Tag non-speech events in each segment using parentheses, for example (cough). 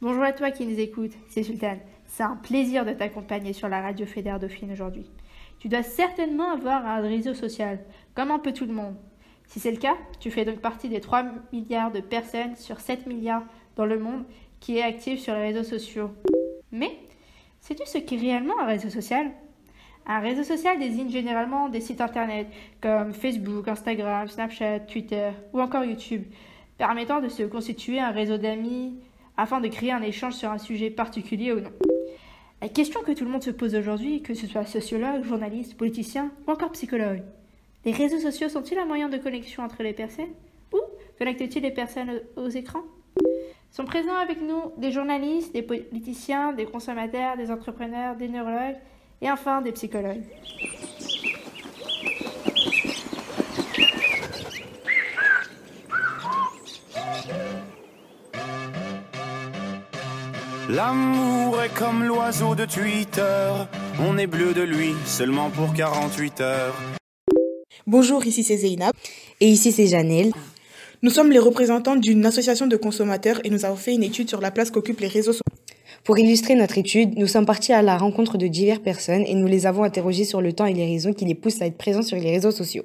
Bonjour à toi qui nous écoutes, c'est Sultan. C'est un plaisir de t'accompagner sur la radio Fédère Dauphine aujourd'hui. Tu dois certainement avoir un réseau social, comme un peu tout le monde. Si c'est le cas, tu fais donc partie des 3 milliards de personnes sur 7 milliards dans le monde qui est active sur les réseaux sociaux. Mais, sais-tu ce qu'est réellement un réseau social? Un réseau social désigne généralement des sites internet comme Facebook, Instagram, Snapchat, Twitter ou encore YouTube, permettant de se constituer un réseau d'amis afin de créer un échange sur un sujet particulier ou non. La question que tout le monde se pose aujourd'hui, que ce soit sociologue, journaliste, politicien ou encore psychologue, les réseaux sociaux sont-ils un moyen de connexion entre les personnes Ou connectent-ils les personnes aux écrans? Sont présents avec nous des journalistes, des politiciens, des consommateurs, des entrepreneurs, des neurologues et enfin des psychologues. L'amour est comme l'oiseau de Twitter, on est bleu de lui seulement pour 48 heures. Bonjour, ici c'est Zeynab. Et ici c'est Janelle. Nous sommes les représentants d'une association de consommateurs et nous avons fait une étude sur la place qu'occupent les réseaux sociaux. Pour illustrer notre étude, nous sommes partis à la rencontre de diverses personnes et nous les avons interrogées sur le temps et les raisons qui les poussent à être présents sur les réseaux sociaux.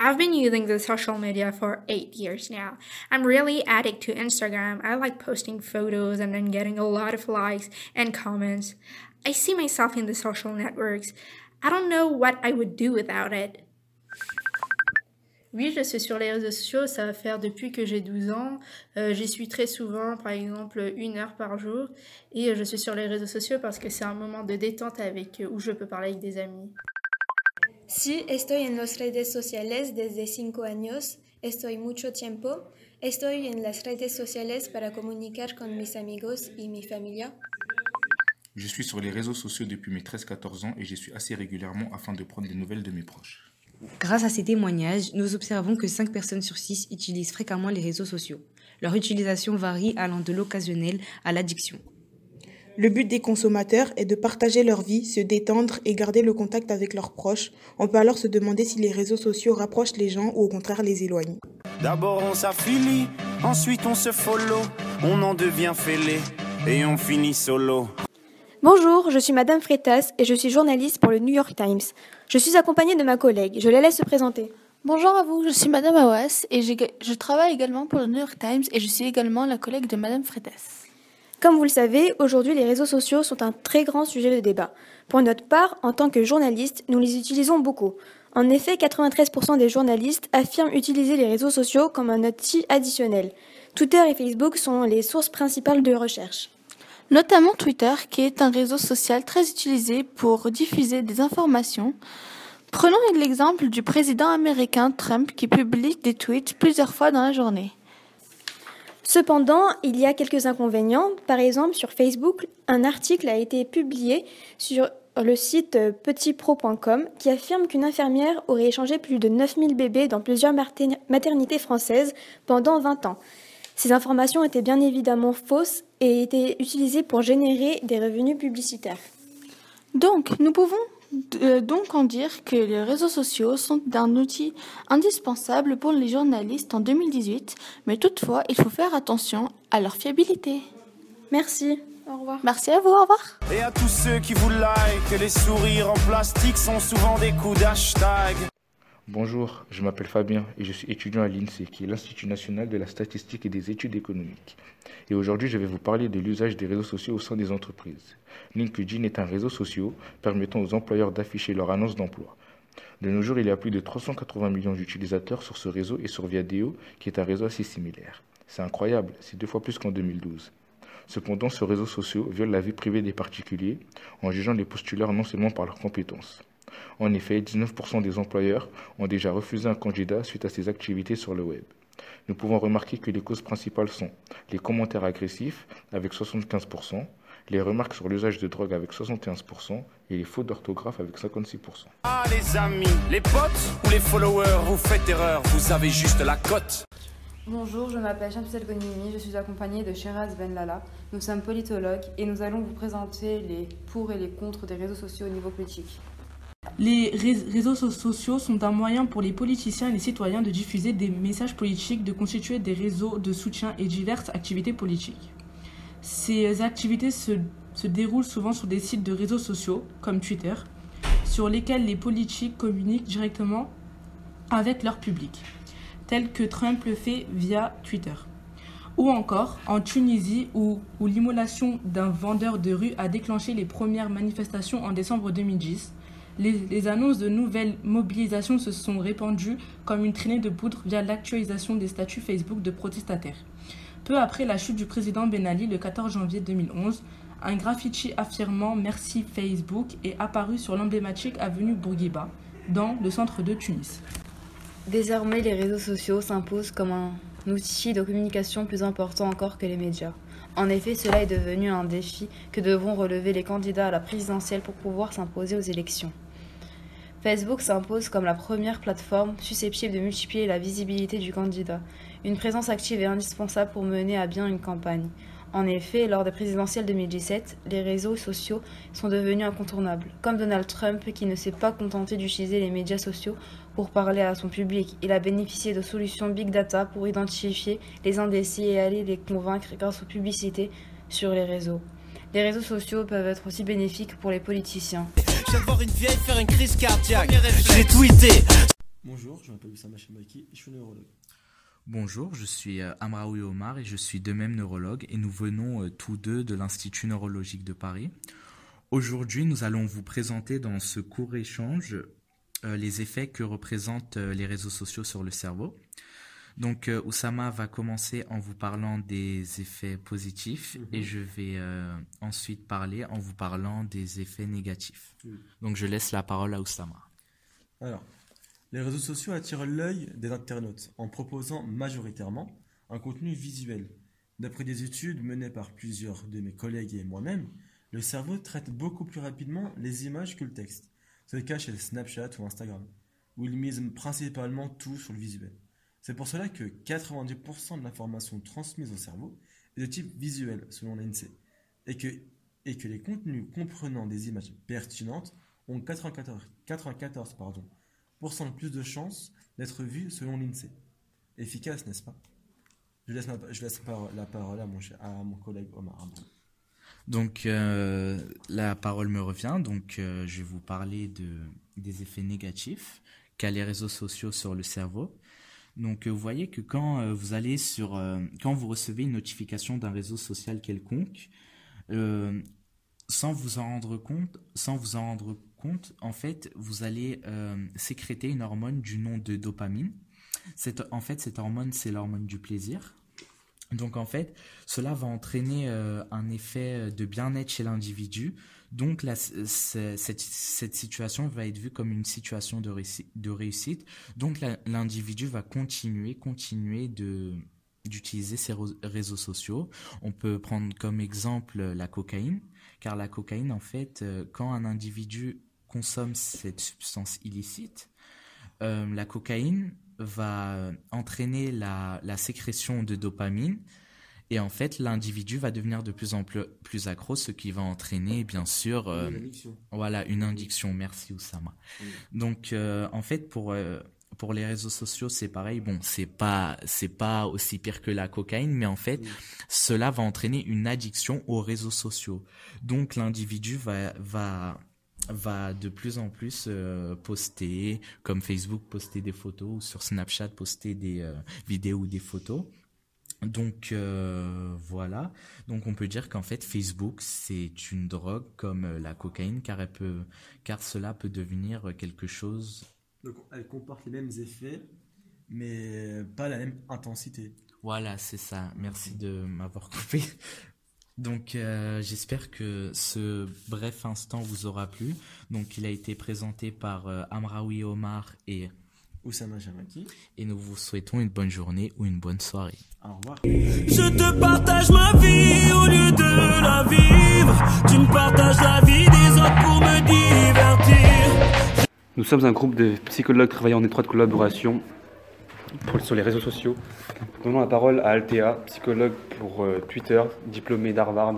I've been using the social media for eight years now. I'm really addict to Instagram. I like posting photos and then getting a lot of likes and comments. I see myself in the social networks. I don't know what I would do without it. Oui, je suis sur les réseaux sociaux, ça va faire depuis que j'ai 12 ans. Euh, J'y suis très souvent, par exemple une heure par jour. Et je suis sur les réseaux sociaux parce que c'est un moment de détente avec où je peux parler avec des amis. Sí, estoy en las redes sociales desde cinco años. Estoy mucho tiempo. Estoy en las redes sociales para comunicar con mis amigos y mi familia. Je suis sur les réseaux sociaux depuis mes 13-14 ans et j'y suis assez régulièrement afin de prendre des nouvelles de mes proches. Grâce à ces témoignages, nous observons que 5 personnes sur 6 utilisent fréquemment les réseaux sociaux. Leur utilisation varie allant de l'occasionnel à l'addiction. Le but des consommateurs est de partager leur vie, se détendre et garder le contact avec leurs proches. On peut alors se demander si les réseaux sociaux rapprochent les gens ou au contraire les éloignent. D'abord on s'affilie, ensuite on se follow, on en devient fêlé et on finit solo. Bonjour, je suis Madame Freitas et je suis journaliste pour le New York Times. Je suis accompagnée de ma collègue. Je la laisse se présenter. Bonjour à vous, je suis Madame Awas et je travaille également pour le New York Times et je suis également la collègue de Madame Freitas. Comme vous le savez, aujourd'hui les réseaux sociaux sont un très grand sujet de débat. Pour notre part, en tant que journalistes, nous les utilisons beaucoup. En effet, 93% des journalistes affirment utiliser les réseaux sociaux comme un outil additionnel. Twitter et Facebook sont les sources principales de recherche. Notamment Twitter, qui est un réseau social très utilisé pour diffuser des informations. Prenons l'exemple du président américain Trump qui publie des tweets plusieurs fois dans la journée. Cependant, il y a quelques inconvénients. Par exemple, sur Facebook, un article a été publié sur le site petitpro.com qui affirme qu'une infirmière aurait échangé plus de 9000 bébés dans plusieurs maternités françaises pendant 20 ans. Ces informations étaient bien évidemment fausses et étaient utilisées pour générer des revenus publicitaires. Donc, nous pouvons euh, donc en dire que les réseaux sociaux sont un outil indispensable pour les journalistes en 2018, mais toutefois, il faut faire attention à leur fiabilité. Merci. Au revoir. Merci à vous, au revoir. Et à tous ceux qui vous like, les sourires en plastique sont souvent des coups d'hashtag. Bonjour, je m'appelle Fabien et je suis étudiant à l'INSEE, qui est l'Institut national de la statistique et des études économiques. Et aujourd'hui, je vais vous parler de l'usage des réseaux sociaux au sein des entreprises. LinkedIn est un réseau social permettant aux employeurs d'afficher leur annonce d'emploi. De nos jours, il y a plus de 380 millions d'utilisateurs sur ce réseau et sur Viadeo, qui est un réseau assez similaire. C'est incroyable, c'est deux fois plus qu'en 2012. Cependant, ce réseau social viole la vie privée des particuliers en jugeant les postulaires non seulement par leurs compétences. En effet, 19% des employeurs ont déjà refusé un candidat suite à ses activités sur le web. Nous pouvons remarquer que les causes principales sont les commentaires agressifs avec 75%, les remarques sur l'usage de drogue avec 71% et les fautes d'orthographe avec 56%. Ah les amis, les potes ou les followers, vous faites erreur, vous avez juste la cote. Bonjour, je m'appelle Shamsel Gonimi, je suis accompagnée de Sheraz Ben Lala. Nous sommes politologues et nous allons vous présenter les pour et les contre des réseaux sociaux au niveau politique. Les réseaux sociaux sont un moyen pour les politiciens et les citoyens de diffuser des messages politiques, de constituer des réseaux de soutien et diverses activités politiques. Ces activités se, déroulent souvent sur des sites de réseaux sociaux, comme Twitter, sur lesquels les politiques communiquent directement avec leur public, tel que Trump le fait via Twitter. Ou encore en Tunisie où, où l'immolation d'un vendeur de rue a déclenché les premières manifestations en décembre 2010. Les, annonces de nouvelles mobilisations se sont répandues comme une traînée de poudre via l'actualisation des statuts Facebook de protestataires. Peu après la chute du président Ben Ali le 14 janvier 2011, un graffiti affirmant Merci Facebook est apparu sur l'emblématique avenue Bourguiba, dans le centre de Tunis. Désormais, les réseaux sociaux s'imposent comme un outil de communication plus important encore que les médias. En effet, cela est devenu un défi que devront relever les candidats à la présidentielle pour pouvoir s'imposer aux élections. Facebook s'impose comme la première plateforme susceptible de multiplier la visibilité du candidat. Une présence active est indispensable pour mener à bien une campagne. En effet, lors des présidentielles 2017, les réseaux sociaux sont devenus incontournables, comme Donald Trump qui ne s'est pas contenté d'utiliser les médias sociaux pour parler à son public. Il a bénéficié de solutions big data pour identifier les indécis et aller les convaincre grâce aux publicités sur les réseaux. Les réseaux sociaux peuvent être aussi bénéfiques pour les politiciens. Je viens de voir une vieille faire une crise cardiaque. J'ai tweeté. Bonjour, je m'appelle Oussama Chemaki et je suis neurologue. Bonjour, je suis Amraoui Omar et je suis de même neurologue et nous venons tous deux de l'Institut neurologique de Paris. Aujourd'hui, nous allons vous présenter dans ce court échange euh, les effets que représentent euh, les réseaux sociaux sur le cerveau. Donc euh, Oussama va commencer en vous parlant des effets positifs Mhm. et je vais euh, ensuite parler en vous parlant des effets négatifs. Donc je laisse la parole à Oussama. Alors, les réseaux sociaux attirent l'œil des internautes en proposant majoritairement un contenu visuel. D'après des études menées par plusieurs de mes collègues et moi-même, le cerveau traite beaucoup plus rapidement les images que le texte. C'est le cas chez Snapchat ou Instagram, où ils misent principalement tout sur le visuel. C'est pour cela que 90% de l'information transmise au cerveau est de type visuel, selon l'INSEE, et que, les contenus comprenant des images pertinentes ont 94, 94 pardon, de plus de chances d'être vus selon l'INSEE. Efficace, n'est-ce pas? Je laisse, la parole à mon, collègue Omar. Donc euh, la parole me revient, donc euh, je vais vous parler de, des effets négatifs qu'a les réseaux sociaux sur le cerveau. Donc euh, vous voyez que quand euh, vous allez sur, euh, quand vous recevez une notification d'un réseau social quelconque, sans vous en rendre compte, vous en fait, vous allez sécréter une hormone du nom de dopamine. En fait, cette hormone, c'est l'hormone du plaisir. Donc en fait, cela va entraîner un effet de bien-être chez l'individu. Donc cette, situation va être vue comme une situation de, réussi- de réussite. Donc l'individu va continuer, continuer de d'utiliser ces réseaux sociaux. On peut prendre comme exemple la cocaïne, car la cocaïne, en fait, euh, quand un individu consomme cette substance illicite, euh, la cocaïne va entraîner la sécrétion de dopamine et en fait l'individu va devenir de plus en plus, plus accro, ce qui va entraîner bien sûr euh, Une addiction. voilà une addiction. Merci Oussama. Donc euh, en fait pour euh, pour les réseaux sociaux c'est pareil. Bon c'est pas c'est pas aussi pire que la cocaïne, mais en fait cela va entraîner une addiction aux réseaux sociaux. Donc l'individu va va va de plus en plus euh, poster, comme Facebook poster des photos, ou sur Snapchat poster des euh, vidéos ou des photos. Donc euh, voilà, donc on peut dire qu'en fait Facebook c'est une drogue comme euh, la cocaïne car elle peut, car cela peut devenir quelque chose. Donc elle comporte les mêmes effets, mais pas la même intensité. Voilà, c'est ça. Merci de m'avoir (laughs) coupé. Donc euh, j'espère que ce bref instant vous aura plu. Donc il a été présenté par euh, Amraoui Omar et Oussama Jamaki. Et nous vous souhaitons une bonne journée ou une bonne soirée. Au revoir. Je te partage ma vie au lieu de la vivre. Tu me partages la vie des autres pour me divertir. Nous sommes un groupe de psychologues travaillant en étroite collaboration pour- sur les réseaux sociaux. Donnons la parole à Althea, psychologue pour euh, Twitter, diplômée d'Harvard.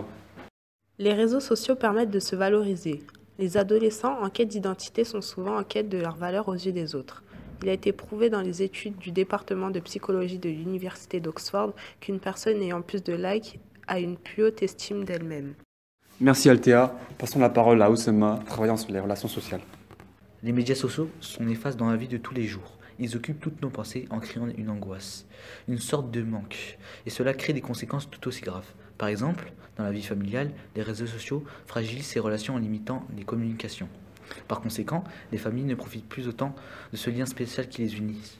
Les réseaux sociaux permettent de se valoriser. Les adolescents en quête d'identité sont souvent en quête de leur valeur aux yeux des autres. Il a été prouvé dans les études du département de psychologie de l'Université d'Oxford qu'une personne ayant plus de likes a une plus haute estime d'elle-même. Merci Althea. Passons la parole à Oussama, travaillant sur les relations sociales. Les médias sociaux sont néfastes dans la vie de tous les jours. Ils occupent toutes nos pensées en créant une angoisse, une sorte de manque. Et cela crée des conséquences tout aussi graves. Par exemple, dans la vie familiale, les réseaux sociaux fragilisent ces relations en limitant les communications. Par conséquent, les familles ne profitent plus autant de ce lien spécial qui les unit.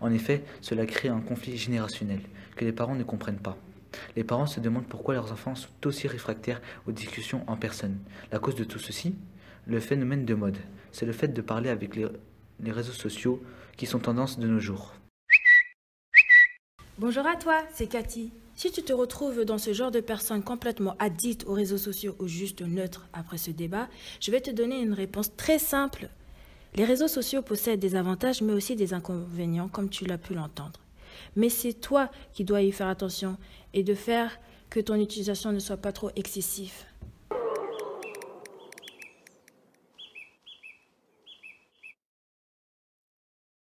En effet, cela crée un conflit générationnel que les parents ne comprennent pas. Les parents se demandent pourquoi leurs enfants sont aussi réfractaires aux discussions en personne. La cause de tout ceci Le phénomène de mode. C'est le fait de parler avec les, réseaux sociaux qui sont tendance de nos jours. Bonjour à toi, c'est Cathy. Si tu te retrouves dans ce genre de personnes complètement addictes aux réseaux sociaux ou juste neutres après ce débat, je vais te donner une réponse très simple. Les réseaux sociaux possèdent des avantages mais aussi des inconvénients comme tu l'as pu l'entendre. Mais c'est toi qui dois y faire attention et de faire que ton utilisation ne soit pas trop excessive.